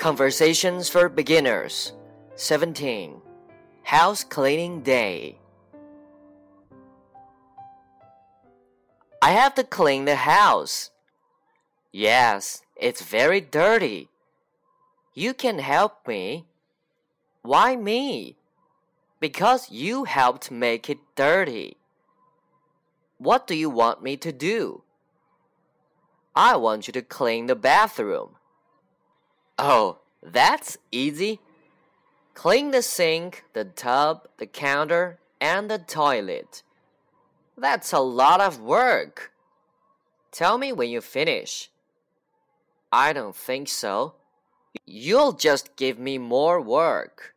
Conversations for Beginners 17 House Cleaning Day. I have to clean the house. Yes, it's very dirty. You can help me. Why me? Because you helped make it dirty. What do you want me to do? I want you to clean the bathroom. Oh, that's easy. Clean the sink, the tub, the counter, and the toilet. That's a lot of work. Tell me when you finish. I don't think so. You'll just give me more work.